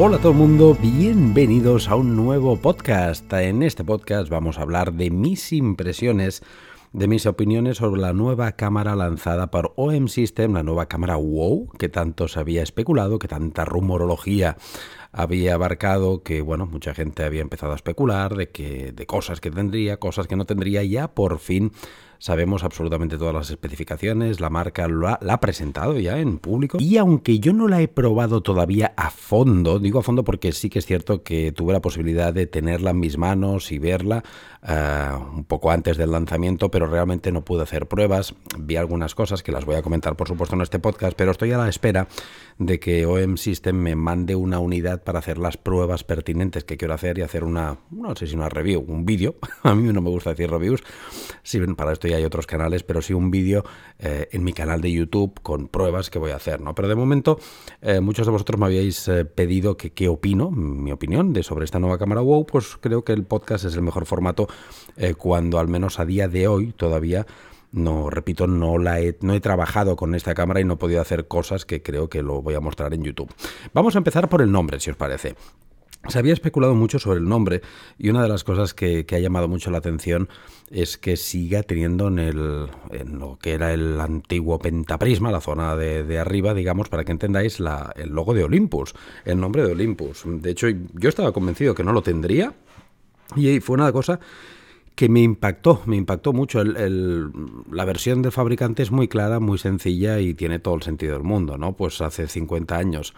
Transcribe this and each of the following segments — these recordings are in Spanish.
Hola a todo el mundo, bienvenidos a un nuevo podcast. En este podcast vamos a hablar de mis impresiones, de mis opiniones sobre la nueva cámara lanzada por OM System, la nueva cámara WOW, que tanto se había especulado, que tanta rumorología había abarcado, que bueno, mucha gente había empezado a especular de que de cosas que tendría, cosas que no tendría, ya por fin sabemos absolutamente todas las especificaciones, la marca la, ha presentado ya en público. Y aunque yo no la he probado todavía a fondo, digo a fondo porque sí que es cierto que tuve la posibilidad de tenerla en mis manos y verla eh, un poco antes del lanzamiento, pero realmente no pude hacer pruebas, vi algunas cosas que las voy a comentar por supuesto en este podcast, pero estoy a la espera de que OM System me mande una unidad para hacer las pruebas pertinentes que quiero hacer y hacer una, no sé si una review, un vídeo, a mí no me gusta decir reviews, si para esto hay otros canales, pero sí un vídeo eh, en mi canal de YouTube con pruebas que voy a hacer, ¿no? Pero de momento, eh, muchos de vosotros me habíais eh, pedido que qué opino, mi opinión de sobre esta nueva cámara WOW, pues creo que el podcast es el mejor formato cuando al menos a día de hoy todavía no, repito, no, la no he trabajado con esta cámara y no he podido hacer cosas que creo que lo voy a mostrar en YouTube. Vamos a empezar por el nombre, si os parece. Se había especulado mucho sobre el nombre y una de las cosas que, ha llamado mucho la atención es que siga teniendo en, el, en lo que era el antiguo pentaprisma, la zona de, arriba, digamos, para que entendáis la, el logo de Olympus, el nombre de Olympus. De hecho, yo estaba convencido que no lo tendría y fue una cosa que me impactó, me impactó mucho. El, la versión del fabricante es muy clara, muy sencilla y tiene todo el sentido del mundo, ¿no? Pues hace 50 años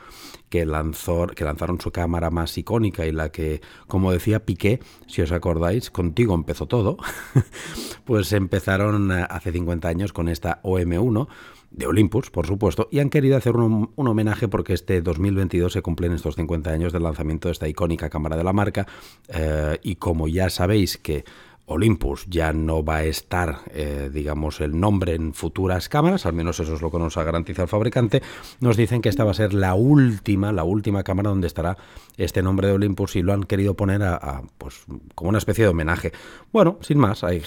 que, lanzó, que lanzaron su cámara más icónica y la que, como decía Piqué, si os acordáis, contigo empezó todo, pues empezaron eh, hace 50 años con esta OM1 de Olympus, por supuesto, y han querido hacer un, homenaje porque este 2022 se cumplen estos 50 años del lanzamiento de esta icónica cámara de la marca eh, y como ya sabéis que Olympus ya no va a estar, eh, digamos, el nombre en futuras cámaras, al menos eso es lo que nos ha garantizado el fabricante, nos dicen que esta va a ser la última, la última cámara donde estará este nombre de Olympus y lo han querido poner a, pues, como una especie de homenaje. Bueno, sin más, hay,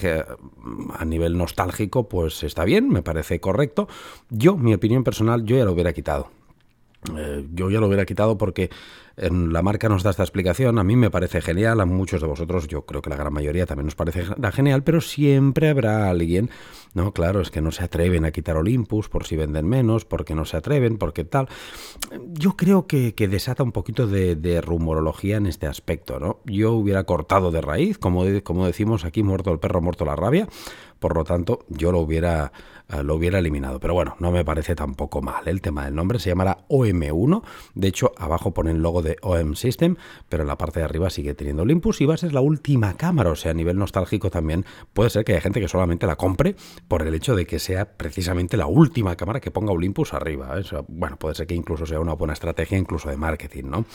a nivel nostálgico, pues está bien, me parece correcto. Yo, mi opinión personal, yo ya lo hubiera quitado. Eh, yo ya lo hubiera quitado porque la marca nos da esta explicación, a mí me parece genial, a muchos de vosotros, yo creo que la gran mayoría también nos parece genial, pero siempre habrá alguien, no, claro, es que no se atreven a quitar Olympus por si venden menos, porque no se atreven, porque tal. Yo creo que, desata un poquito de, rumorología en este aspecto, ¿no? Yo hubiera cortado de raíz, como, como decimos aquí, muerto el perro, muerto la rabia, por lo tanto, yo lo hubiera, lo hubiera eliminado. Pero bueno, no me parece tampoco mal. El tema del nombre se llamará OM1. De hecho, abajo pone el logo de OM System, pero en la parte de arriba sigue teniendo Olympus y va a ser la última cámara. O sea, a nivel nostálgico también puede ser que haya gente que solamente la compre por el hecho de que sea precisamente la última cámara que ponga Olympus arriba. ¿eh? bueno, puede ser que incluso sea una buena estrategia, incluso de marketing, ¿no?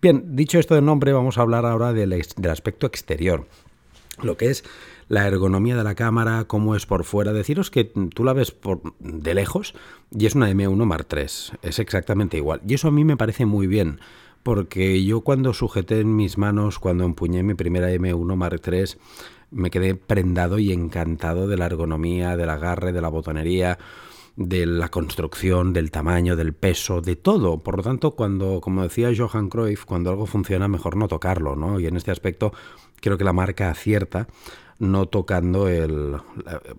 Bien, dicho esto del nombre, vamos a hablar ahora del aspecto exterior. Lo que es la ergonomía de la cámara, cómo es por fuera. Deciros que tú la ves por, de lejos y es una M1 Mark III, es exactamente igual. Y eso a mí me parece muy bien, porque yo cuando sujeté en mis manos, cuando empuñé mi primera M1 Mark III, me quedé prendado y encantado de la ergonomía, del agarre, de la botonería de la construcción, del tamaño, del peso, de todo. Por lo tanto, cuando, como decía Johan Cruyff, cuando algo funciona, mejor no tocarlo, ¿no? Y en este aspecto creo que la marca acierta no tocando el,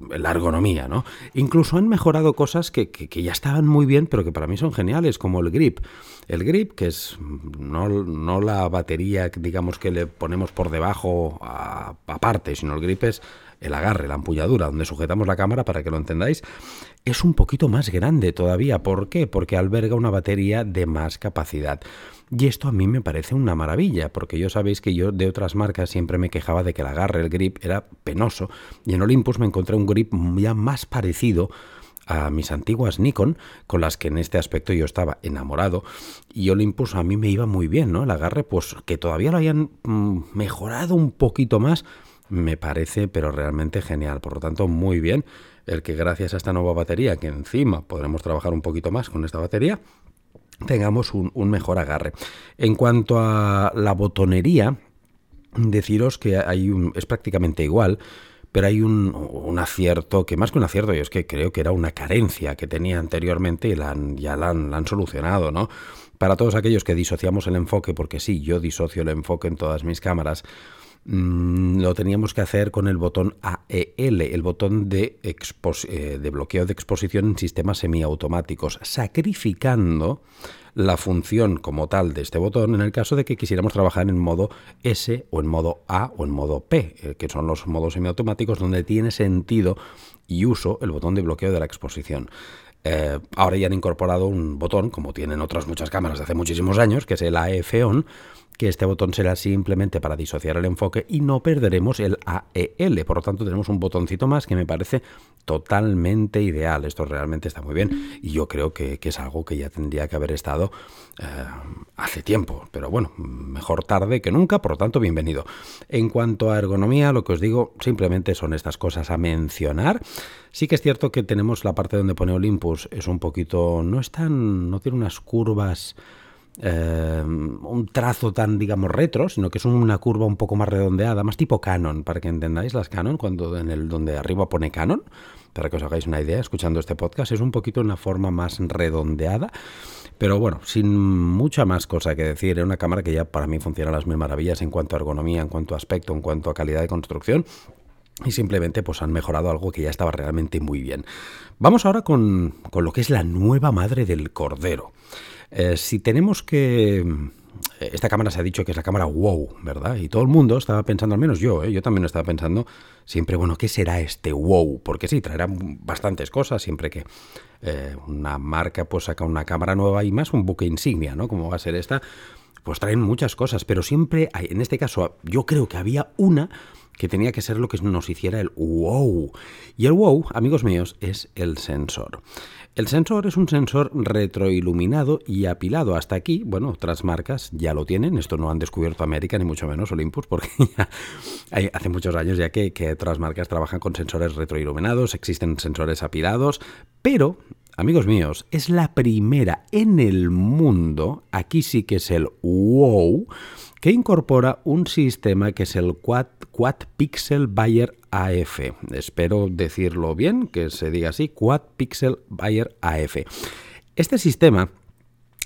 la, ergonomía, ¿no? Incluso han mejorado cosas que, ya estaban muy bien, pero que para mí son geniales, como el grip. El grip, que es no, no la batería, digamos, que le ponemos por debajo aparte, sino el grip es el agarre, la empuñadura, donde sujetamos la cámara, para que lo entendáis, es un poquito más grande todavía. ¿Por qué? Porque alberga una batería de más capacidad. Y esto a mí me parece una maravilla, porque yo sabéis que yo de otras marcas siempre me quejaba de que el agarre, el grip era penoso, y en Olympus me encontré un grip ya más parecido a mis antiguas Nikon, con las que en este aspecto yo estaba enamorado, y Olympus a mí me iba muy bien, ¿no? El agarre, pues que todavía lo hayan mm, mejorado un poquito más, me parece, pero realmente genial. Por lo tanto, muy bien el que gracias a esta nueva batería, que encima podremos trabajar un poquito más con esta batería, tengamos un, mejor agarre. En cuanto a la botonería, deciros que hay un, es prácticamente igual, pero hay un, acierto, que más que un acierto, yo es que creo que era una carencia que tenía anteriormente y la ya la han, la han, solucionado, ¿no? Para todos aquellos que disociamos el enfoque, porque sí, yo disocio el enfoque en todas mis cámaras, mm, lo teníamos que hacer con el botón AEL, el botón de, eh, de bloqueo de exposición en sistemas semiautomáticos, sacrificando la función como tal de este botón en el caso de que quisiéramos trabajar en modo S o en modo A o en modo P, eh, que son los modos semiautomáticos donde tiene sentido y uso el botón de bloqueo de la exposición. Eh, ahora ya han incorporado un botón, como tienen otras muchas cámaras de hace muchísimos años, que es el AF On, que este botón será simplemente para disociar el enfoque y no perderemos el AEL. Por lo tanto, tenemos un botoncito más que me parece totalmente ideal. Esto realmente está muy bien y yo creo que, es algo que ya tendría que haber estado eh, hace tiempo. Pero bueno, mejor tarde que nunca, por lo tanto, bienvenido. En cuanto a ergonomía, lo que os digo simplemente son estas cosas a mencionar. Sí que es cierto que tenemos la parte donde pone Olympus, es un poquito, no es tan, no tiene unas curvas eh, un trazo tan, digamos, retro, sino que es una curva un poco más redondeada, más tipo Canon, para que entendáis las Canon, cuando en el donde arriba pone Canon, para que os hagáis una idea, escuchando este podcast, es un poquito una forma más redondeada. Pero bueno, sin mucha más cosa que decir, es una cámara que ya para mí funciona a las mil maravillas en cuanto a ergonomía, en cuanto a aspecto, en cuanto a calidad de construcción y simplemente pues han mejorado algo que ya estaba realmente muy bien. Vamos ahora con, con lo que es la nueva madre del cordero. Eh, si tenemos que... Eh, esta cámara se ha dicho que es la cámara wow, ¿verdad? Y todo el mundo estaba pensando, al menos yo, ¿eh? yo también estaba pensando siempre, bueno, ¿qué será este wow? Porque sí, traerá bastantes cosas siempre que una marca pues saca una cámara nueva y más un buque insignia, ¿no? Como va a ser esta, pues traen muchas cosas, pero siempre hay, en este caso yo creo que había una que tenía que ser lo que nos hiciera el wow. Y el wow, amigos míos, es el sensor. El sensor es un sensor retroiluminado y apilado. Hasta aquí, bueno, otras marcas ya lo tienen. Esto no han descubierto América, ni mucho menos Olympus, porque ya hace muchos años ya que, que otras marcas trabajan con sensores retroiluminados, existen sensores apilados, pero amigos míos, es la primera en el mundo, aquí sí que es el wow, que incorpora un sistema que es el Quad, Quad Pixel Bayer AF. Espero decirlo bien, que se diga así, Quad Pixel Bayer AF. Este sistema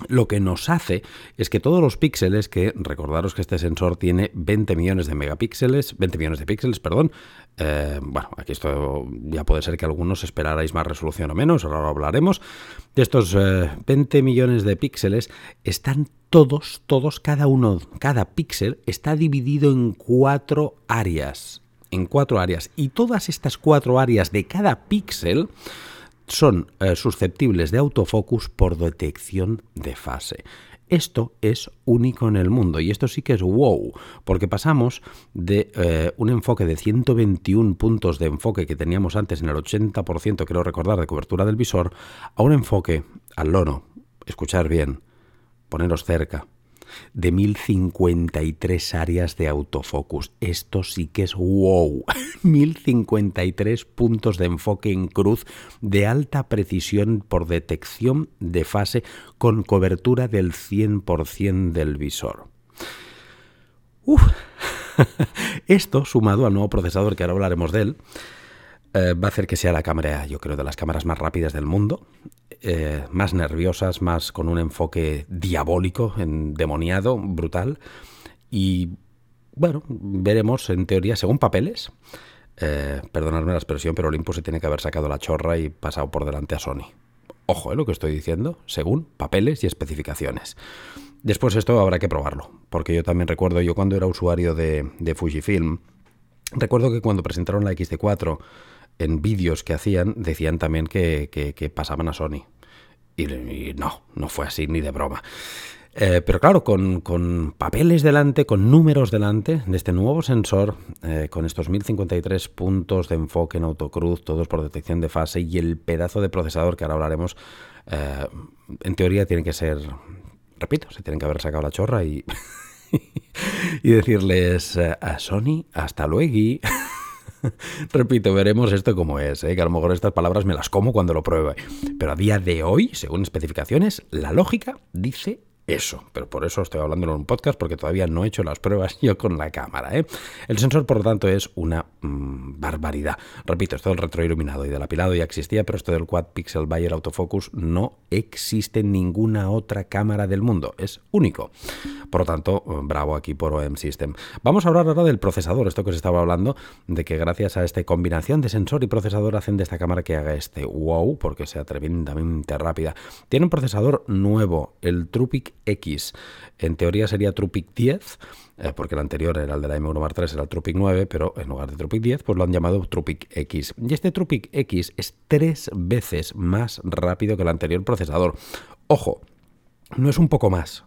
lo que nos hace es que todos los píxeles, que recordaros que este sensor tiene 20 millones de megapíxeles, 20 millones de píxeles, perdón, eh, bueno, aquí esto ya puede ser que algunos esperarais más resolución o menos, ahora lo hablaremos, de estos 20 eh, millones de píxeles están todos, todos, cada uno, cada píxel está dividido en cuatro áreas, en cuatro áreas, y todas estas cuatro áreas de cada píxel son eh, susceptibles de autofocus por detección de fase. Esto es único en el mundo y esto sí que es wow, porque pasamos de eh, un enfoque de 121 puntos de enfoque que teníamos antes en el 80%, creo recordar, de cobertura del visor, a un enfoque al lono, escuchar bien, poneros cerca, de 1053 áreas de autofocus. Esto sí que es wow. 1053 puntos de enfoque en cruz de alta precisión por detección de fase con cobertura del 100% del visor. Uf. Esto, sumado al nuevo procesador que ahora hablaremos de él, eh, va a hacer que sea la cámara, yo creo, de las cámaras más rápidas del mundo, eh, más nerviosas, más con un enfoque diabólico, endemoniado, brutal. Y bueno, veremos en teoría, según papeles, eh, perdonadme la expresión, pero Olympus se tiene que haber sacado la chorra y pasado por delante a Sony. Ojo, ¿eh? lo que estoy diciendo, según papeles y especificaciones. Después esto habrá que probarlo, porque yo también recuerdo, yo cuando era usuario de, de Fujifilm, recuerdo que cuando presentaron la XT4, en vídeos que hacían decían también que, pasaban a Sony. Y, no, no fue así ni de broma. Eh, pero claro, con, papeles delante, con números delante de este nuevo sensor, eh, con estos 1053 puntos de enfoque en autocruz, todos por detección de fase y el pedazo de procesador que ahora hablaremos, eh, en teoría tiene que ser, repito, se tienen que haber sacado la chorra y, y decirles a Sony, hasta luego. Repito, veremos esto como es, ¿eh? que a lo mejor estas palabras me las como cuando lo pruebe. Pero a día de hoy, según especificaciones, la lógica dice eso, pero por eso estoy hablando en un podcast porque todavía no he hecho las pruebas yo con la cámara. ¿eh? El sensor, por lo tanto, es una mm, barbaridad. Repito, esto del retroiluminado y del apilado ya existía, pero esto del Quad Pixel Bayer Autofocus no existe en ninguna otra cámara del mundo. Es único. Por lo tanto, bravo aquí por OM System. Vamos a hablar ahora del procesador, esto que os estaba hablando, de que gracias a esta combinación de sensor y procesador hacen de esta cámara que haga este wow, porque sea tremendamente rápida. Tiene un procesador nuevo, el Trupic X. En teoría sería Trupic 10, eh, porque el anterior era el de la M1 Mark III, era el Trupic 9, pero en lugar de Trupic 10, pues lo han llamado Trupic X. Y este Trupic X es tres veces más rápido que el anterior procesador. Ojo, no es un poco más,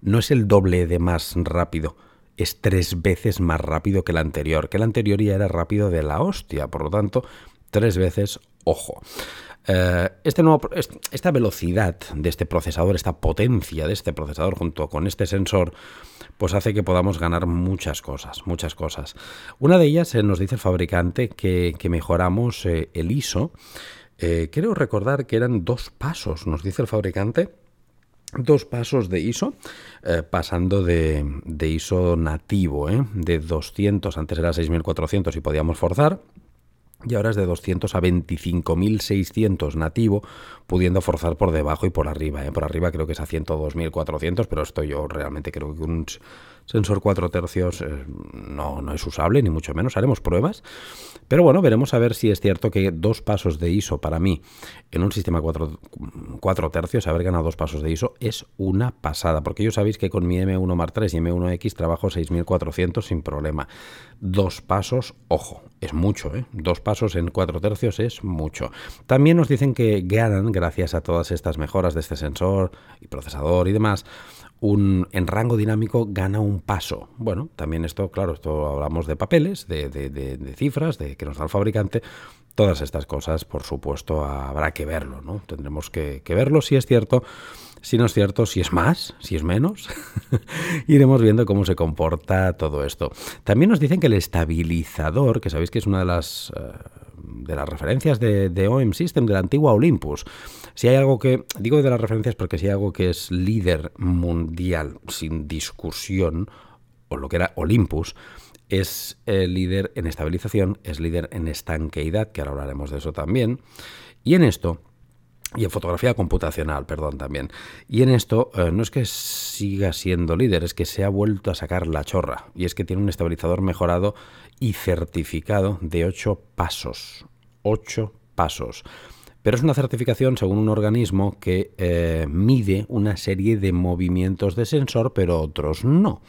no es el doble de más rápido es tres veces más rápido que el anterior, que el anterior ya era rápido de la hostia, por lo tanto, tres veces ojo. Eh, este nuevo, esta velocidad de este procesador, esta potencia de este procesador junto con este sensor, pues hace que podamos ganar muchas cosas, muchas cosas. Una de ellas eh, nos dice el fabricante que, mejoramos eh, el ISO. quiero recordar que eran dos pasos, nos dice el fabricante dos pasos de ISO, pasando de, de, ISO nativo, de 200, antes era 6400 y podíamos forzar, y ahora es de 200 a 25.600 nativo, pudiendo forzar por debajo y por arriba. ¿eh? Por arriba creo que es a 102.400, pero esto yo realmente creo que un sensor 4 tercios eh, no, no es usable, ni mucho menos. Haremos pruebas, pero bueno, veremos a ver si es cierto que dos pasos de ISO para mí en un sistema 4, 4 tercios, haber ganado dos pasos de ISO es una pasada, porque yo sabéis que con mi M1 Mark III y M1X trabajo 6400 sin problema. Dos pasos, ojo, es mucho, ¿eh? Dos pasos en 4 tercios es mucho. También nos dicen que ganan, gracias a todas estas mejoras de este sensor y procesador y demás, un, en rango dinámico gana un paso. Bueno, también esto, claro, esto hablamos de papeles, de, de, cifras, de que nos da el fabricante. Todas estas cosas, por supuesto, habrá que verlo, ¿no? Tendremos que, que verlo si es cierto. Si no es cierto, si es más, si es menos, iremos viendo cómo se comporta todo esto. También nos dicen que el estabilizador, que sabéis que es una de las, eh, de las referencias de, de OM System, de la antigua Olympus, si hay algo que, digo de las referencias porque si hay algo que es líder mundial sin discusión, o lo que era Olympus, es el líder en estabilización, es líder en estanqueidad, que ahora hablaremos de eso también. Y en esto, y en fotografía computacional, perdón, también. Y en esto eh, no es que siga siendo líder, es que se ha vuelto a sacar la chorra. Y es que tiene un estabilizador mejorado y certificado de 8 pasos. 8 pasos. Pero es una certificación según un organismo que eh, mide una serie de movimientos de sensor, pero otros no.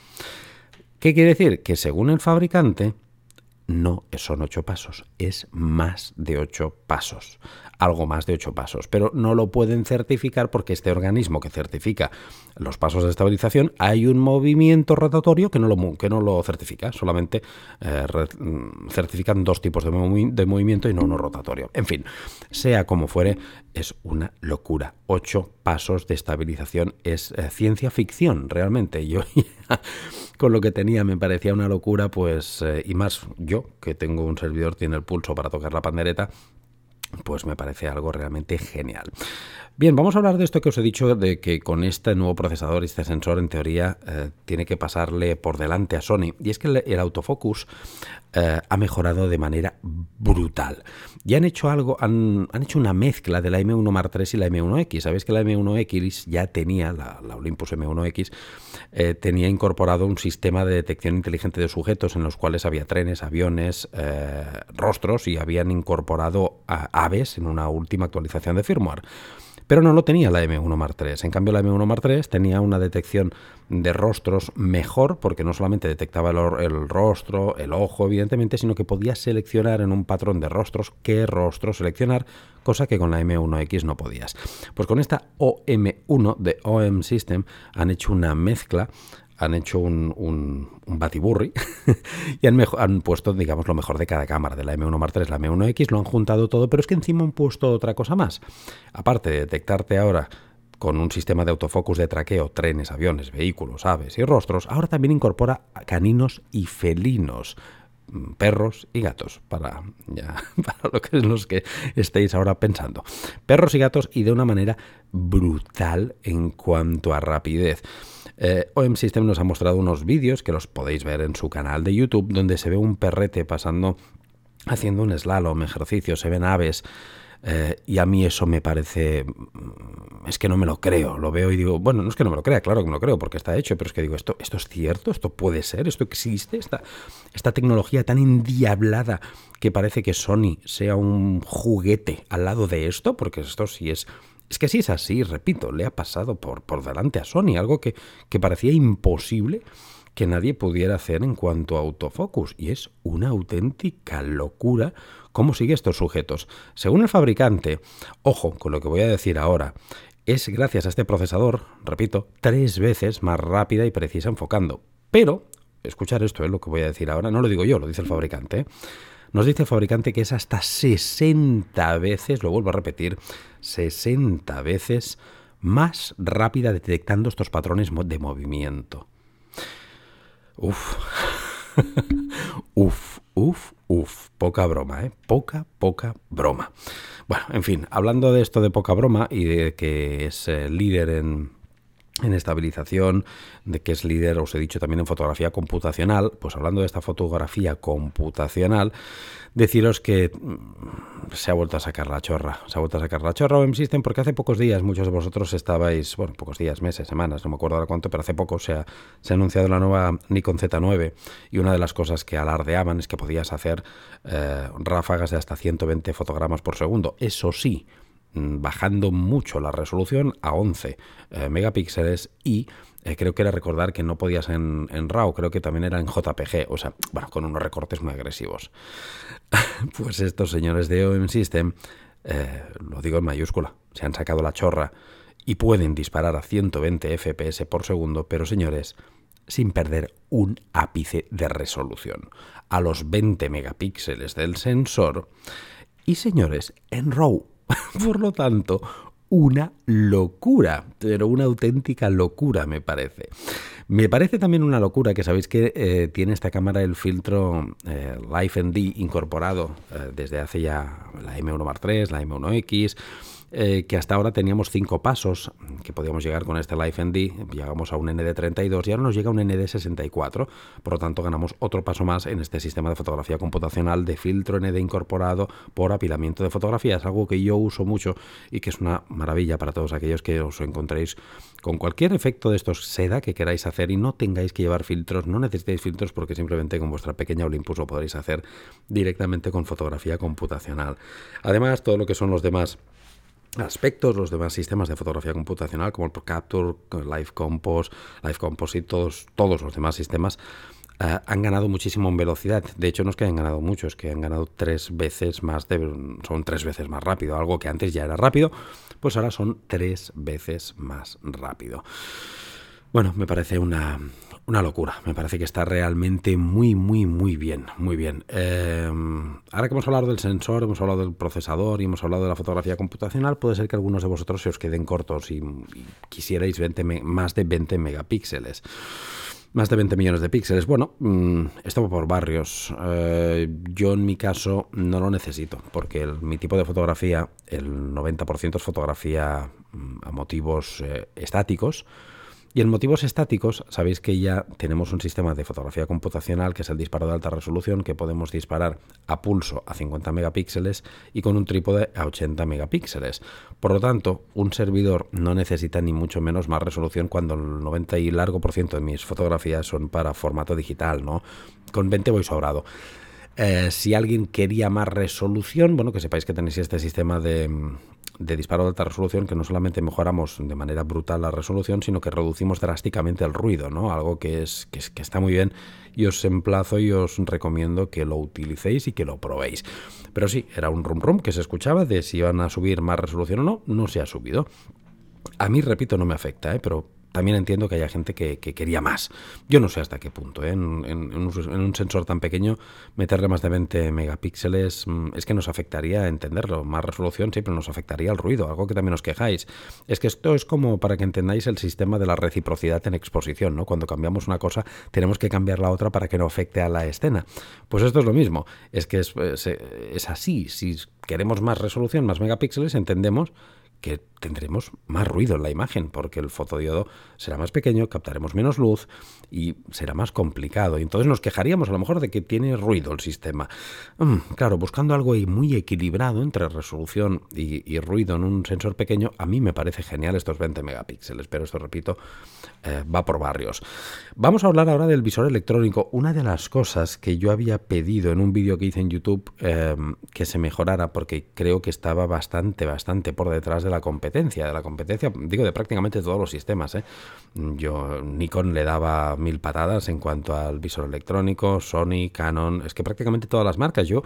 ¿Qué quiere decir? Que según el fabricante, no son ocho pasos, es más de ocho pasos algo más de ocho pasos, pero no lo pueden certificar porque este organismo que certifica los pasos de estabilización hay un movimiento rotatorio que no lo, que no lo certifica, solamente eh, mm, certifican dos tipos de, movimiento y no uno rotatorio. En fin, sea como fuere, es una locura. Ocho pasos de estabilización es eh, ciencia ficción, realmente. con lo que tenía me parecía una locura, pues, eh, y más yo, que tengo un servidor, tiene el pulso para tocar la pandereta, pues me parece algo realmente genial. Bien, vamos a hablar de esto que os he dicho, de que con este nuevo procesador este sensor, en teoría, eh, tiene que pasarle por delante a Sony. Y es que el, autofocus eh, ha mejorado de manera brutal. Y han hecho algo, han, hecho una mezcla de la M1 Mark III y la M1X. Sabéis que la M1X ya tenía, la, Olympus M1X, eh, tenía incorporado un sistema de detección inteligente de sujetos en los cuales había trenes, aviones, rostros y habían incorporado aves en una última actualización de firmware. Pero no lo tenía la M1 Mark III. En cambio, la M1 Mark III tenía una detección de rostros mejor, porque no solamente detectaba el, rostro, el ojo, evidentemente, sino que podía seleccionar en un patrón de rostros qué rostro seleccionar, cosa que con la M1X no podías. Pues con esta OM1 de OM System han hecho una mezcla han hecho un, un, batiburri y han, han, puesto, digamos, lo mejor de cada cámara, de la M1 Mark III, la M1X, lo han juntado todo, pero es que encima han puesto otra cosa más. Aparte de detectarte ahora con un sistema de autofocus de traqueo, trenes, aviones, vehículos, aves y rostros, ahora también incorpora caninos y felinos mm, perros y gatos, para, ya, para lo que es los que estéis ahora pensando. Perros y gatos y de una manera brutal en cuanto a rapidez. Eh, OM System nos ha mostrado unos vídeos que los podéis ver en su canal de YouTube, donde se ve un perrete pasando, haciendo un slalom, ejercicio, se ven aves. Eh, y a mí eso me parece... Mm, es que no me lo creo. Lo veo y digo, bueno, no es que no me lo crea, claro que me lo creo porque está hecho, pero es que digo, ¿esto, esto es cierto? ¿Esto puede ser? ¿Esto existe? Esta, esta tecnología tan endiablada que parece que Sony sea un juguete al lado de esto, porque esto sí es... Es que sí es así, repito, le ha pasado por, por delante a Sony, algo que, que parecía imposible que nadie pudiera hacer en cuanto a autofocus. Y es una auténtica locura cómo sigue estos sujetos. Según el fabricante, ojo con lo que voy a decir ahora, es gracias a este procesador, repito, tres veces más rápida y precisa enfocando. Pero, escuchar esto es lo que voy a decir ahora, no lo digo yo, lo dice el fabricante. ¿eh? Nos dice el fabricante que es hasta 60 veces, lo vuelvo a repetir, 60 veces más rápida detectando estos patrones de movimiento. Uf. uf, uf, uf. Poca broma, ¿eh? Poca, poca broma. Bueno, en fin, hablando de esto de poca broma y de que es eh, líder en, en estabilización, de que es líder, os he dicho también en fotografía computacional, pues hablando de esta fotografía computacional, deciros que mm, se ha vuelto a sacar la chorra, se ha vuelto a sacar la chorra. O System porque hace pocos días muchos de vosotros estabais, bueno, pocos días, meses, semanas, no me acuerdo ahora cuánto, pero hace poco se ha, anunciado la nueva Nikon Z9 y una de las cosas que alardeaban es que podías hacer eh, ráfagas de hasta 120 fotogramas por segundo. Eso sí, bajando mucho la resolución a 11 eh, megapíxeles y eh, creo que era recordar que no podías en, en, RAW, creo que también era en JPG, o sea, bueno, con unos recortes muy agresivos. pues estos señores de OM System, eh, lo digo en mayúscula, se han sacado la chorra y pueden disparar a 120 FPS por segundo, pero señores, sin perder un ápice de resolución, a los 20 megapíxeles del sensor. Y señores, en RAW Por lo tanto, una locura, pero una auténtica locura me parece. Me parece también una locura que sabéis que eh, tiene esta cámara el filtro eh, Life ND incorporado eh, desde hace ya la M1 Mark III, la M1X, eh, que hasta ahora teníamos cinco pasos que podíamos llegar con este Life ND, llegamos a un ND32 y ahora nos llega un ND64, por lo tanto ganamos otro paso más en este sistema de fotografía computacional de filtro ND incorporado por apilamiento de fotografías, algo que yo uso mucho y que es una maravilla para todos aquellos que os encontréis con cualquier efecto de estos seda que queráis hacer y no tengáis que llevar filtros, no necesitéis filtros porque simplemente con vuestra pequeña Olympus lo podréis hacer directamente con fotografía computacional. Además, todo lo que son los demás aspectos, los demás sistemas de fotografía computacional como el Capture, Live Compose, Live Composite, todos, todos los demás sistemas eh, han ganado muchísimo en velocidad. De hecho, no es que hayan ganado mucho, es que han ganado tres veces más, de, son tres veces más rápido. Algo que antes ya era rápido, pues ahora son tres veces más rápido. Bueno, me parece una, una locura. Me parece que está realmente muy, muy, muy bien. Muy bien. Em, ahora que hemos hablado del sensor, hemos hablado del procesador y hemos hablado de la fotografía computacional, puede ser que algunos de vosotros se os queden cortos y, quisierais 20 más de 20 megapíxeles. Más de 20 millones de píxeles. Bueno, mm, esto por barrios. Eh, yo en mi caso no lo necesito, porque mi tipo de fotografía, el 90% es fotografía mm, a motivos eh, estáticos y en motivos estáticos, sabéis que ya tenemos un sistema de fotografía computacional que es el disparo de alta resolución que podemos disparar a pulso a 50 megapíxeles y con un trípode a 80 megapíxeles. Por lo tanto, un servidor no necesita ni mucho menos más resolución cuando el 90 y largo por ciento de mis fotografías son para formato digital, ¿no? Con 20 voy sobrado. Eh, si alguien quería más resolución, bueno, que sepáis que tenéis este sistema de, de disparo de alta resolución que no solamente mejoramos de manera brutal la resolución, sino que reducimos drásticamente el ruido, ¿no? Algo que, es, que, que está muy bien y os emplazo y os recomiendo que lo utilicéis y que lo probéis. Pero sí, era un rum rum que se escuchaba de si iban a subir más resolución o no, no se ha subido. A mí, repito, no me afecta, ¿eh? pero también entiendo que haya gente que, quería más. Yo no sé hasta qué punto. ¿eh? En, un, sensor tan pequeño, meterle más de 20 megapíxeles mm, es que nos afectaría entenderlo. Más resolución siempre nos afectaría el ruido, algo que también os quejáis. Es que esto es como para que entendáis el sistema de la reciprocidad en exposición. ¿no? Cuando cambiamos una cosa, tenemos que cambiar la otra para que no afecte a la escena. Pues esto es lo mismo. Es que es, es así. Si queremos más resolución, más megapíxeles, entendemos que tendremos más ruido en la imagen, porque el fotodiodo será más pequeño, captaremos menos luz y será más complicado. Y entonces nos quejaríamos a lo mejor de que tiene ruido el sistema. Mm, claro, buscando algo muy equilibrado entre resolución y, ruido en un sensor pequeño, a mí me parece genial estos 20 megapíxeles, pero esto, repito, eh, va por barrios. Vamos a hablar ahora del visor electrónico. Una de las cosas que yo había pedido en un vídeo que hice en YouTube eh, que se mejorara, porque creo que estaba bastante, bastante por detrás de la competencia, de la competencia, digo, de prácticamente todos los sistemas. ¿eh? Yo, Nikon le daba mil patadas en cuanto al visor electrónico, Sony, Canon, es que prácticamente todas las marcas. Yo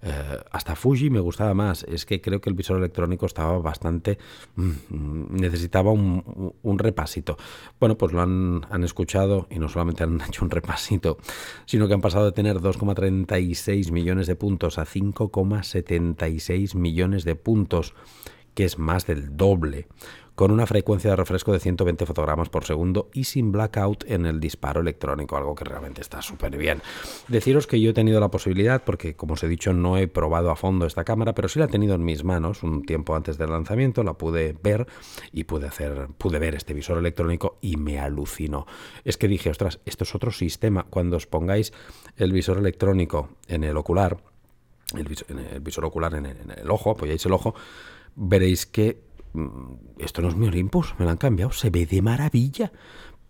eh, hasta Fuji me gustaba más. Es que creo que el visor electrónico estaba bastante... Mm, necesitaba un, un, repasito. Bueno, pues lo han, han, escuchado y no solamente han hecho un repasito, sino que han pasado de tener 2,36 millones de puntos a 5,76 millones de puntos que es más del doble, con una frecuencia de refresco de 120 fotogramas por segundo y sin blackout en el disparo electrónico, algo que realmente está súper bien. Deciros que yo he tenido la posibilidad, porque como os he dicho no he probado a fondo esta cámara, pero sí la he tenido en mis manos un tiempo antes del lanzamiento, la pude ver y pude, hacer, pude ver este visor electrónico y me alucinó. Es que dije, ostras, esto es otro sistema. Cuando os pongáis el visor electrónico en el ocular, el visor, ocular en el, en el ojo, apoyáis el ojo, veréis que mm, esto no es mi Olympus, me lo han cambiado, se ve de maravilla.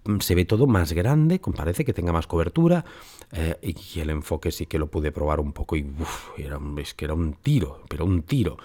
Mm, se ve todo más grande, parece que tenga más cobertura eh, y el enfoque sí que lo pude probar un poco y era, es que era un tiro, pero un tiro.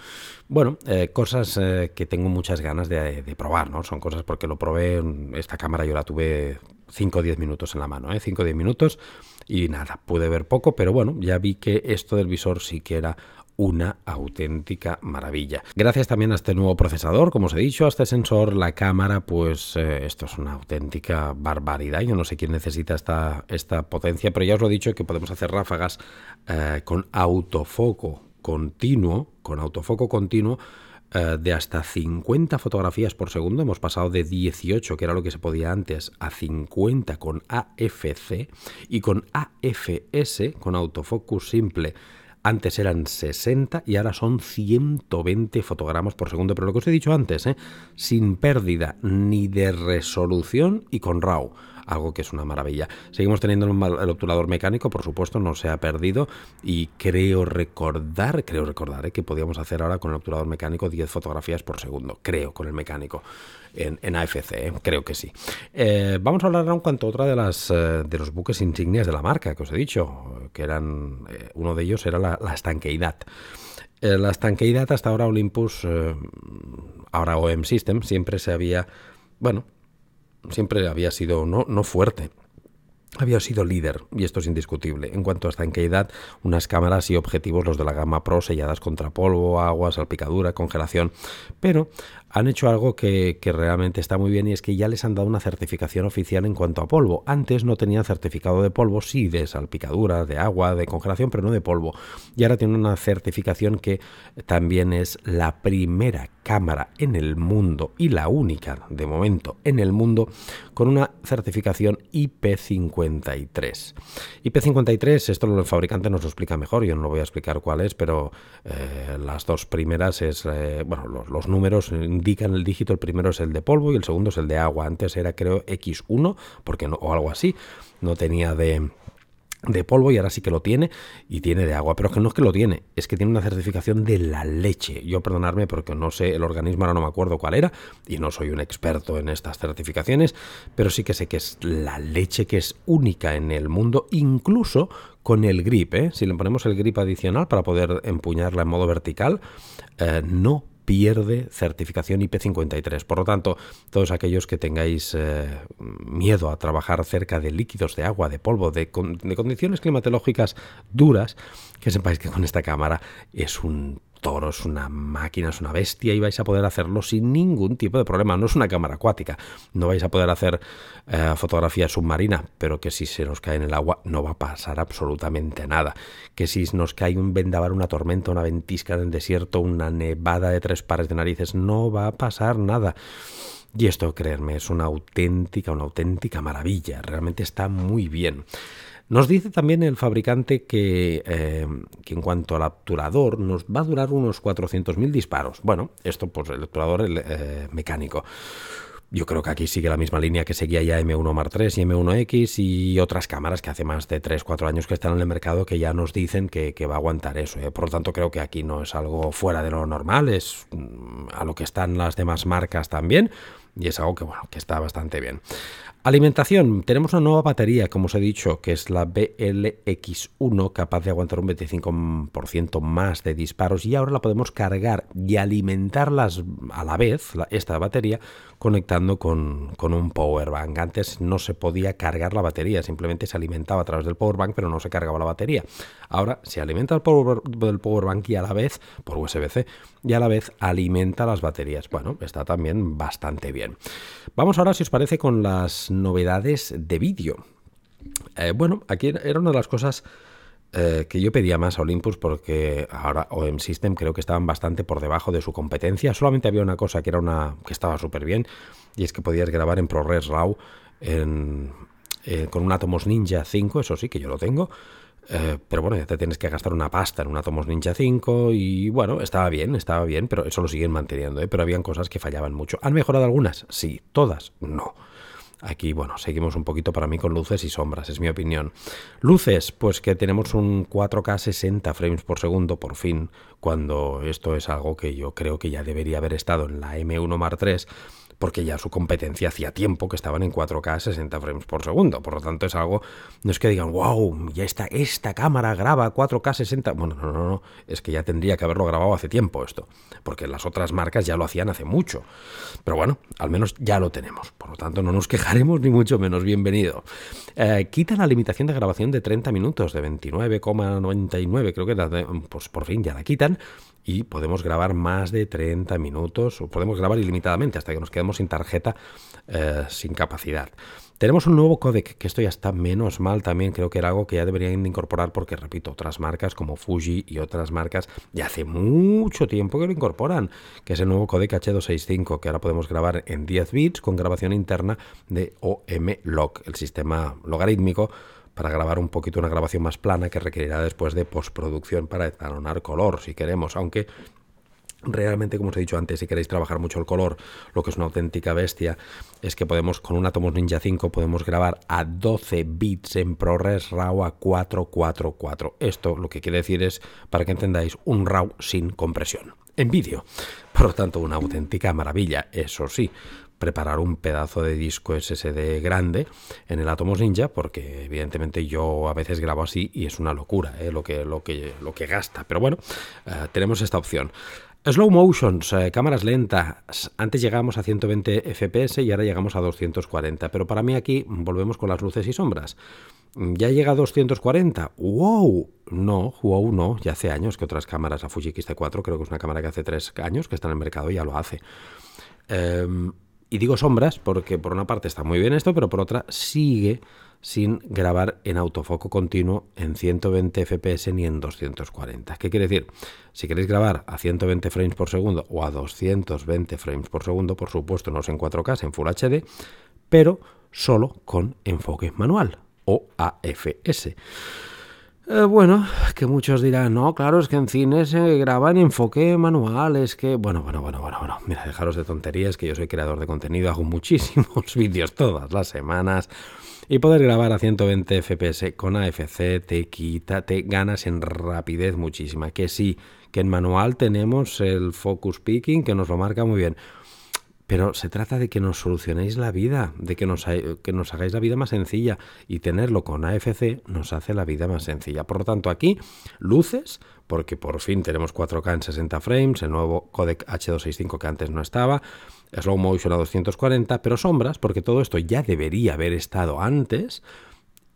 Bueno, eh, cosas eh, que tengo muchas ganas de, probar, ¿no? Son cosas porque lo probé, esta cámara yo la tuve 5 o 10 minutos en la mano, ¿eh? 5 o 10 minutos y nada, pude ver poco, pero bueno, ya vi que esto del visor sí que era una auténtica maravilla. Gracias también a este nuevo procesador, como os he dicho, a este sensor, la cámara, pues eh, esto es una auténtica barbaridad. Yo no sé quién necesita esta, esta potencia, pero ya os lo he dicho que podemos hacer ráfagas eh, con autofoco continuo, con autofoco continuo eh, de hasta 50 fotografías por segundo. Hemos pasado de 18, que era lo que se podía antes, a 50 con AFC y con AFS, con autofocus simple antes eran 60 y ahora son 120 fotogramas por segundo. Pero lo que os he dicho antes, ¿eh? sin pérdida ni de resolución y con RAW algo que es una maravilla. Seguimos teniendo el obturador mecánico, por supuesto, no se ha perdido y creo recordar, creo recordar ¿eh? que podíamos hacer ahora con el obturador mecánico 10 fotografías por segundo, creo, con el mecánico en, AFC, ¿eh? creo que sí. Eh, vamos a hablar ahora en cuanto otra de, las, de los buques insignias de la marca que os he dicho, que eran, uno de ellos era la, la estanqueidad. la estanqueidad hasta ahora Olympus, ahora OM System, siempre se había, bueno, siempre había sido no, no fuerte, había sido líder, y esto es indiscutible. En cuanto a estanqueidad, unas cámaras y objetivos, los de la gama Pro, selladas contra polvo, agua, salpicadura, congelación, pero han hecho algo que, realmente está muy bien y es que ya les han dado una certificación oficial en cuanto a polvo. Antes no tenían certificado de polvo, sí de salpicadura, de agua, de congelación, pero no de polvo. Y ahora tienen una certificación que también es la primera cámara en el mundo y la única de momento en el mundo con una certificación IP53. IP53, esto el fabricante nos lo explica mejor, yo no lo voy a explicar cuál es, pero eh, las dos primeras es, eh, bueno, los, los números indican el dígito, el primero es el de polvo y el segundo es el de agua. Antes era creo X1, porque o algo así, no tenía de, de polvo y ahora sí que lo tiene y tiene de agua, pero es que no es que lo tiene, es que tiene una certificación de la leche. Yo perdonarme porque no sé el organismo, ahora no me acuerdo cuál era y no soy un experto en estas certificaciones, pero sí que sé que es la leche que es única en el mundo, incluso con el grip. ¿eh? Si le ponemos el grip adicional para poder empuñarla en modo vertical, eh, no pierde certificación IP53. Por lo tanto, todos aquellos que tengáis eh, miedo a trabajar cerca de líquidos de agua, de polvo, de, condiciones climatológicas duras, que sepáis que con esta cámara es un toro, es una máquina, es una bestia y vais a poder hacerlo sin ningún tipo de problema. No es una cámara acuática, no vais a poder hacer eh, fotografía submarina, pero que si se nos cae en el agua no va a pasar absolutamente nada. Que si nos cae un vendaval, una tormenta, una ventisca en el desierto, una nevada de tres pares de narices, no va a pasar nada. Y esto, creerme, es una auténtica, una auténtica maravilla. Realmente está muy bien. Nos dice también el fabricante que, eh, que, en cuanto al obturador nos va a durar unos 400.000 disparos. Bueno, esto pues el obturador eh, mecánico. Yo creo que aquí sigue la misma línea que seguía ya M1 Mark III y M1X y otras cámaras que hace más de 3-4 años que están en el mercado que ya nos dicen que, va a aguantar eso. ¿eh? Por lo tanto, creo que aquí no es algo fuera de lo normal, es mm, a lo que están las demás marcas también y es algo que, bueno, que está bastante bien. Alimentación. Tenemos una nueva batería, como os he dicho, que es la BLX1, capaz de aguantar un 25% más de disparos y ahora la podemos cargar y alimentarlas a la vez, esta batería, conectando con, un power bank. Antes no se podía cargar la batería, simplemente se alimentaba a través del power bank, pero no se cargaba la batería. Ahora se alimenta el power, del power bank y a la vez, por USB-C, y a la vez alimenta las baterías. Bueno, está también bastante bien. Vamos ahora, si os parece, con las novedades de vídeo. Eh, bueno, aquí era una de las cosas eh, que yo pedía más a Olympus porque ahora OM System creo que estaban bastante por debajo de su competencia. Solamente había una cosa que era una que estaba súper bien y es que podías grabar en ProRes RAW eh, con un Atomos Ninja 5, eso sí que yo lo tengo. pero bueno, ya te tienes que gastar una pasta en un Atomos Ninja 5 y bueno, estaba bien, estaba bien, pero eso lo siguen manteniendo, pero habían cosas que fallaban mucho. ¿Han mejorado algunas? Sí, todas, no. Aquí, bueno, seguimos un poquito para mí con luces y sombras, es mi opinión. Luces, pues que tenemos un 4K 60 frames por segundo, por fin, cuando esto es algo que yo creo que ya debería haber estado en la M1 Mark III porque ya su competencia hacía tiempo que estaban en 4K 60 frames por segundo. Por lo tanto, es algo, no es que digan, wow, ya está, esta cámara graba 4K 60. Bueno, no, no, no, es que ya tendría que haberlo grabado hace tiempo esto, porque las otras marcas ya lo hacían hace mucho. Pero bueno, al menos ya lo tenemos. Por lo tanto, no nos quejaremos ni mucho menos. Bienvenido. Eh, quitan la limitación de grabación de 30 minutos, de 29,99, creo que pues por fin ya la quitan y podemos grabar más de 30 minutos o podemos grabar ilimitadamente hasta que nos quedemos sin tarjeta, eh, sin capacidad. Tenemos un nuevo codec, que esto ya está menos mal también, creo que era algo que ya deberían incorporar porque, repito, otras marcas como Fuji y otras marcas ya hace mucho tiempo que lo incorporan, que es el nuevo codec H265, que ahora podemos grabar en 10 bits con grabación interna de OM-Log, el sistema logarítmico para grabar un poquito una grabación más plana que requerirá después de postproducción para etalonar color, si queremos, aunque Realmente, como os he dicho antes, si queréis trabajar mucho el color, lo que es una auténtica bestia, es que podemos, con un Atomos Ninja 5, podemos grabar a 12 bits en ProRes RAW a 444. Esto lo que quiere decir es, para que entendáis, un RAW sin compresión en vídeo. Por lo tanto, una auténtica maravilla, eso sí preparar un pedazo de disco SSD grande en el Atomos Ninja, porque evidentemente yo a veces grabo así y es una locura ¿eh? lo, que, lo, que, lo que gasta. Pero bueno, eh, tenemos esta opción. Slow motions, eh, cámaras lentas. Antes llegábamos a 120 FPS y ahora llegamos a 240. Pero para mí aquí volvemos con las luces y sombras. ¿Ya llega a 240? ¡Wow! No, wow, no. Ya hace años que otras cámaras, la Fuji X-T4, creo que es una cámara que hace tres años que está en el mercado y ya lo hace. Em, y digo sombras porque por una parte está muy bien esto, pero por otra sigue sin grabar en autofoco continuo en 120 fps ni en 240. ¿Qué quiere decir? Si queréis grabar a 120 frames por segundo o a 220 frames por segundo, por supuesto no es en 4K, en Full HD, pero solo con enfoque manual o AFS. Eh, bueno, que muchos dirán, no, claro, es que en cine se graba en enfoque manual, es que, bueno, bueno, bueno, bueno, bueno, mira, dejaros de tonterías, que yo soy creador de contenido, hago muchísimos vídeos todas las semanas. Y poder grabar a 120 FPS con AFC te quita, te ganas en rapidez muchísima, que sí, que en manual tenemos el focus picking que nos lo marca muy bien. Pero se trata de que nos solucionéis la vida, de que nos, que nos hagáis la vida más sencilla y tenerlo con AFC nos hace la vida más sencilla. Por lo tanto, aquí luces, porque por fin tenemos 4K en 60 frames, el nuevo codec H265 que antes no estaba, slow motion a 240, pero sombras, porque todo esto ya debería haber estado antes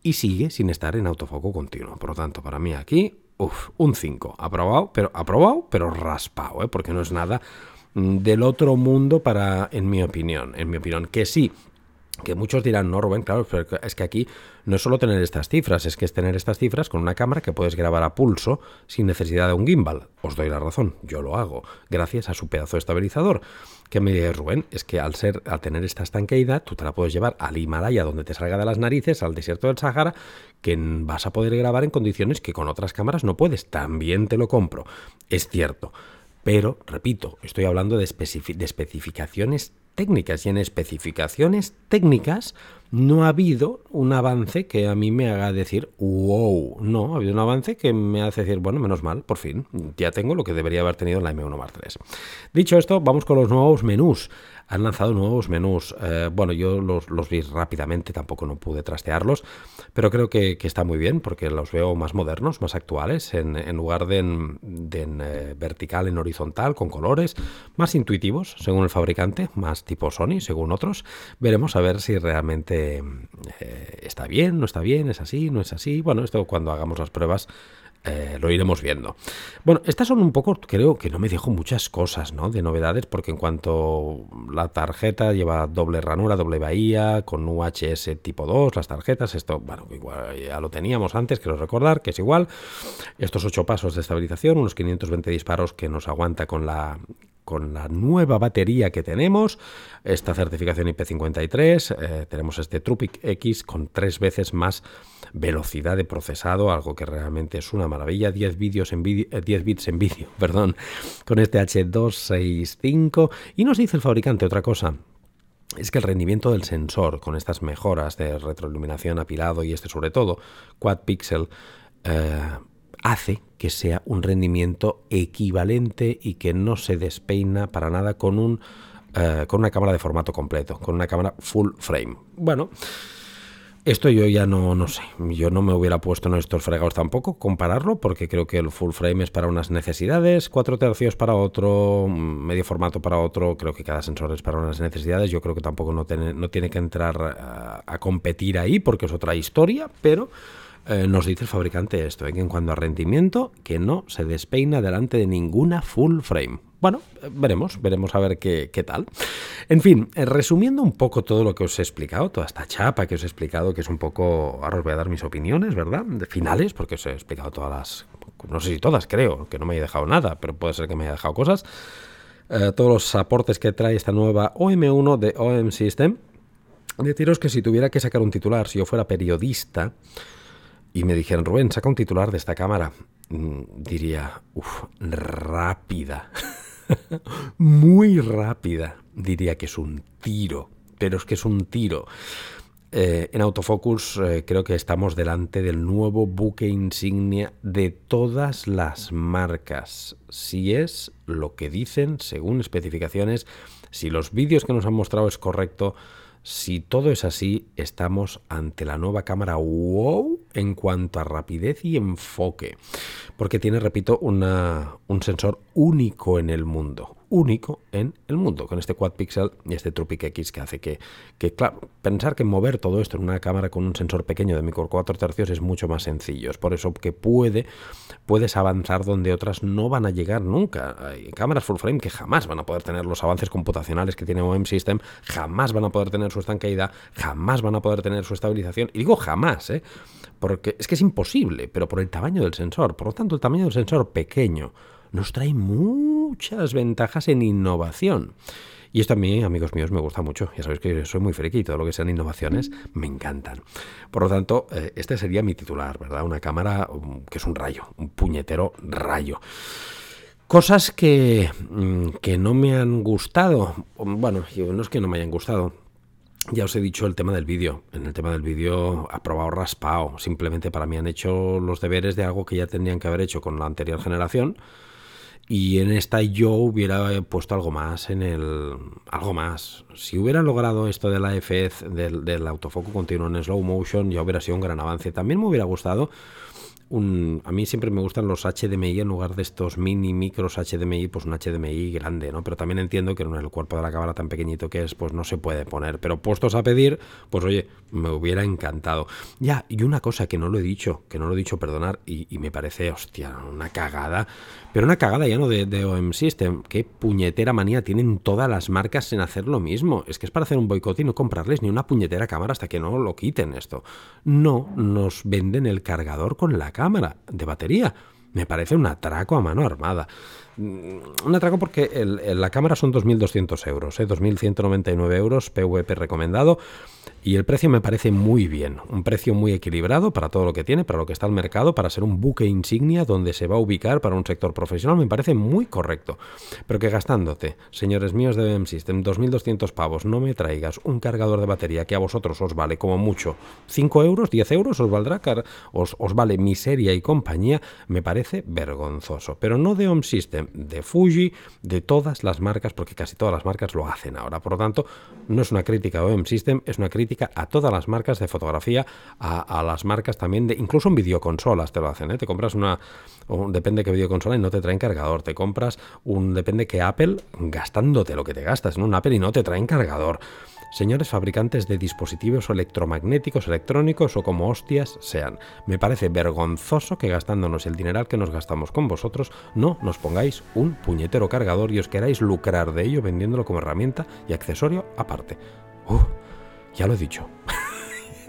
y sigue sin estar en autofoco continuo. Por lo tanto, para mí aquí Uf, un 5. Aprobado, pero aprobado, pero raspado, ¿eh? porque no es nada del otro mundo para, en mi opinión, en mi opinión, que sí, que muchos dirán, no, Rubén, claro, pero es que aquí no es solo tener estas cifras, es que es tener estas cifras con una cámara que puedes grabar a pulso sin necesidad de un gimbal. Os doy la razón, yo lo hago, gracias a su pedazo de estabilizador. Que me dice Rubén, es que al ser, al tener esta estanqueidad, tú te la puedes llevar al Himalaya, donde te salga de las narices, al desierto del Sahara, que vas a poder grabar en condiciones que con otras cámaras no puedes. También te lo compro. Es cierto. Pero, repito, estoy hablando de, de especificaciones técnicas y en especificaciones técnicas no ha habido un avance que a mí me haga decir, wow, no, ha habido un avance que me hace decir, bueno, menos mal, por fin, ya tengo lo que debería haber tenido en la M1 Mark III. Dicho esto, vamos con los nuevos menús han lanzado nuevos menús. Eh, bueno, yo los, vi rápidamente, tampoco no pude trastearlos, pero creo que, está muy bien porque los veo más modernos, más actuales, en, lugar de en, eh, vertical, en horizontal, con colores, más intuitivos, según el fabricante, más tipo Sony, según otros. Veremos a ver si realmente eh, está bien, no está bien, es así, no es así. Bueno, esto cuando hagamos las pruebas eh, lo iremos viendo. Bueno, estas son un poco, creo que no me dejo muchas cosas, ¿no? De novedades, porque en cuanto la tarjeta lleva doble ranura, doble bahía, con UHS tipo 2, las tarjetas, esto, bueno, igual ya lo teníamos antes, quiero recordar que es igual. Estos ocho pasos de estabilización, unos 520 disparos que nos aguanta con la con la nueva batería que tenemos, esta certificación IP53, eh, tenemos este Trupic X con tres veces más velocidad de procesado, algo que realmente es una maravilla, 10, vídeos en 10 eh, bits en vídeo, perdón, con este H265 y nos dice el fabricante otra cosa, es que el rendimiento del sensor con estas mejoras de retroiluminación, apilado y este sobre todo quad pixel eh, hace que sea un rendimiento equivalente y que no se despeina para nada con, un, eh, con una cámara de formato completo, con una cámara full frame. Bueno, esto yo ya no, no sé, yo no me hubiera puesto en estos fregados tampoco, compararlo, porque creo que el full frame es para unas necesidades, cuatro tercios para otro, medio formato para otro, creo que cada sensor es para unas necesidades, yo creo que tampoco no tiene, que entrar a, a competir ahí, porque es otra historia, pero eh, nos dice el fabricante esto, ¿eh? que en cuanto a rendimiento, que no se despeina delante de ninguna full frame. Bueno, eh, veremos, veremos a ver qué, tal. En fin, resumiendo un poco todo lo que os he explicado, toda esta chapa que os he explicado, que es un poco, ahora os voy a dar mis opiniones, ¿verdad? De finales, porque os he explicado todas las, no sé si todas, creo, que no me haya dejado nada, pero puede ser que me haya dejado cosas. todos los aportes que trae esta nueva OM1 de OM System. Deciros que si tuviera que sacar un titular, si yo fuera periodista, y me dijeron, Rubén, saca un titular de esta cámara, mm, diría, uff, rápida, muy rápida, diría que es un tiro, pero es que es un tiro. Eh, en autofocus eh, creo que estamos delante del nuevo buque insignia de todas las marcas. Si es lo que dicen, según especificaciones, si los vídeos que nos han mostrado es correcto, si todo es así, estamos ante la nueva cámara WOW en cuanto a rapidez y enfoque, porque tiene, repito, un sensor único en el mundo único en el mundo, con este quad pixel y este Trupic X que hace que, que, pensar que mover todo esto en una cámara con un sensor pequeño de micro 4 tercios es mucho más sencillo. Es por eso que puede, puedes avanzar donde otras no van a llegar nunca. Hay cámaras full frame que jamás van a poder tener los avances computacionales que tiene OM System, jamás van a poder tener su estanqueidad, jamás van a poder tener su estabilización. Y digo jamás, ¿eh? porque es que es imposible, pero por el tamaño del sensor. Por lo tanto, el tamaño del sensor pequeño nos trae muchas ventajas en innovación. Y esto a mí, amigos míos, me gusta mucho. Ya sabéis que soy muy friki y todo lo que sean innovaciones me encantan. Por lo tanto, eh, este sería mi titular, ¿verdad? Una cámara um, que es un rayo, un puñetero rayo. Cosas que, mm, que no me han gustado. Bueno, no es que no me hayan gustado. Ya os he dicho el tema del vídeo. En el tema del vídeo, aprobado raspado. Simplemente para mí han hecho los deberes de algo que ya tendrían que haber hecho con la anterior generación y en esta yo hubiera puesto algo más en el. algo más. Si hubiera logrado esto de la FF, del, del autofoco continuo en slow motion, ya hubiera sido un gran avance. También me hubiera gustado A mí siempre me gustan los HDMI en lugar de estos mini micros HDMI, pues un HDMI grande, ¿no? Pero también entiendo que en el cuerpo de la cámara tan pequeñito que es, pues no se puede poner. Pero puestos a pedir, pues oye, me hubiera encantado. Ya, y una cosa que no lo he dicho, que no lo he dicho, perdonar, y, me parece, hostia, una cagada. Pero una cagada ya no de, de OM System. Qué puñetera manía tienen todas las marcas en hacer lo mismo. Es que es para hacer un boicot y no comprarles ni una puñetera cámara hasta que no lo quiten esto. No nos venden el cargador con la cámara de batería. Me parece un atraco a mano armada. Un atraco porque la cámara son 2.200 euros, ¿eh? 2.199 euros, PVP recomendado. Y el precio me parece muy bien, un precio muy equilibrado para todo lo que tiene, para lo que está el mercado, para ser un buque insignia donde se va a ubicar para un sector profesional, me parece muy correcto. Pero que gastándote, señores míos de BM System, 2.200 pavos, no me traigas un cargador de batería que a vosotros os vale como mucho 5 euros, 10 euros, os valdrá, os, os vale miseria y compañía, me parece vergonzoso. Pero no de Home System, de Fuji, de todas las marcas, porque casi todas las marcas lo hacen ahora. Por lo tanto, no es una crítica a Home System, es una crítica a todas las marcas de fotografía, a, las marcas también de, incluso en videoconsolas te lo hacen, ¿eh? te compras una, depende de qué videoconsola y no te traen cargador, te compras un, depende que Apple, gastándote lo que te gastas en un Apple y no te traen cargador señores fabricantes de dispositivos electromagnéticos, electrónicos o como hostias sean. Me parece vergonzoso que gastándonos el dineral que nos gastamos con vosotros no nos pongáis un puñetero cargador y os queráis lucrar de ello vendiéndolo como herramienta y accesorio aparte. ya lo he dicho.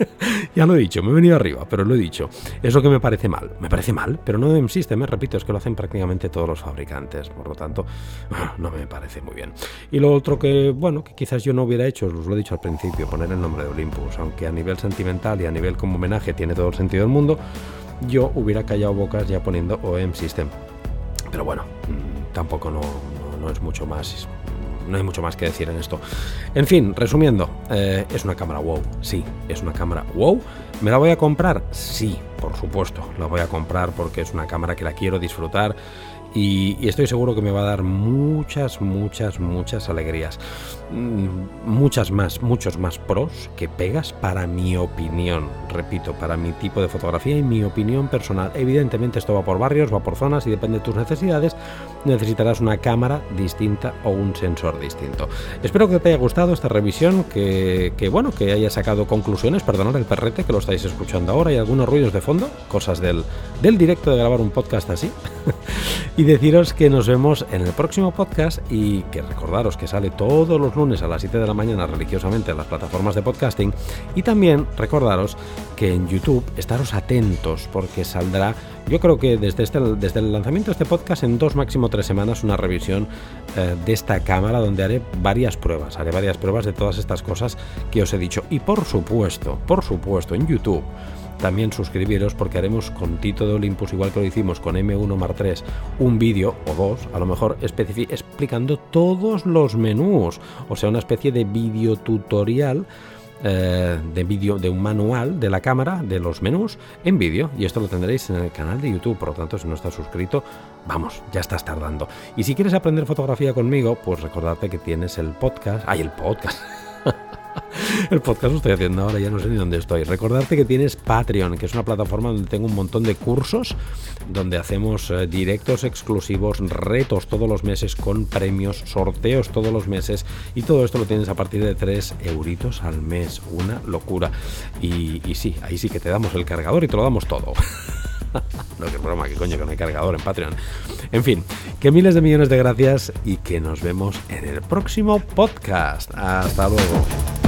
ya lo he dicho, me he venido arriba, pero lo he dicho. Es lo que me parece mal. Me parece mal, pero no me repito, es que lo hacen prácticamente todos los fabricantes. Por lo tanto, no me parece muy bien. Y lo otro que, bueno, que quizás yo no hubiera hecho, os lo he dicho al principio, poner el nombre de Olympus, aunque a nivel sentimental y a nivel como homenaje tiene todo el sentido del mundo, yo hubiera callado bocas ya poniendo OEM System. Pero bueno, mm, tampoco no, no es mucho más no hay mucho más que decir en esto. En fin, resumiendo, eh, es una cámara wow, sí, es una cámara wow. ¿Me la voy a comprar? Sí, por supuesto, la voy a comprar porque es una cámara que la quiero disfrutar y, estoy seguro que me va a dar muchas, muchas, muchas alegrías. Mm, muchas más, muchos más pros que pegas para mi opinión. Repito, para mi tipo de fotografía y mi opinión personal. Evidentemente esto va por barrios, va por zonas y depende de tus necesidades. Necesitarás una cámara distinta o un sensor distinto. Espero que te haya gustado esta revisión, que, bueno, que haya sacado conclusiones. Perdonad el perrete que lo estáis escuchando ahora y algunos ruidos de fondo, cosas del, del directo de grabar un podcast así. y deciros que nos vemos en el próximo podcast y que recordaros que sale todos los lunes a las 7 de la mañana religiosamente en las plataformas de podcasting y también recordaros que en YouTube estaros atentos porque saldrá yo creo que desde, este, desde el lanzamiento de este podcast en dos máximo tres semanas una revisión eh, de esta cámara donde haré varias pruebas, haré varias pruebas de todas estas cosas que os he dicho y por supuesto, por supuesto en YouTube también suscribiros porque haremos con Tito de Olympus, igual que lo hicimos con M1 Mar 3, un vídeo o dos, a lo mejor explicando todos los menús, o sea, una especie de vídeo tutorial. Eh, de vídeo de un manual de la cámara de los menús en vídeo. Y esto lo tendréis en el canal de YouTube. Por lo tanto si no estás suscrito vamos ya estás tardando. Y si quieres aprender fotografía conmigo pues recordarte que tienes el podcast. Hay el podcast el podcast lo estoy haciendo ahora, ya no sé ni dónde estoy. Recordarte que tienes Patreon, que es una plataforma donde tengo un montón de cursos, donde hacemos eh, directos exclusivos, retos todos los meses con premios, sorteos todos los meses y todo esto lo tienes a partir de 3 euritos al mes. Una locura. Y, sí, ahí sí que te damos el cargador y te lo damos todo. no, qué broma, qué coño, que no hay cargador en Patreon. En fin, que miles de millones de gracias y que nos vemos en el próximo podcast. Hasta luego.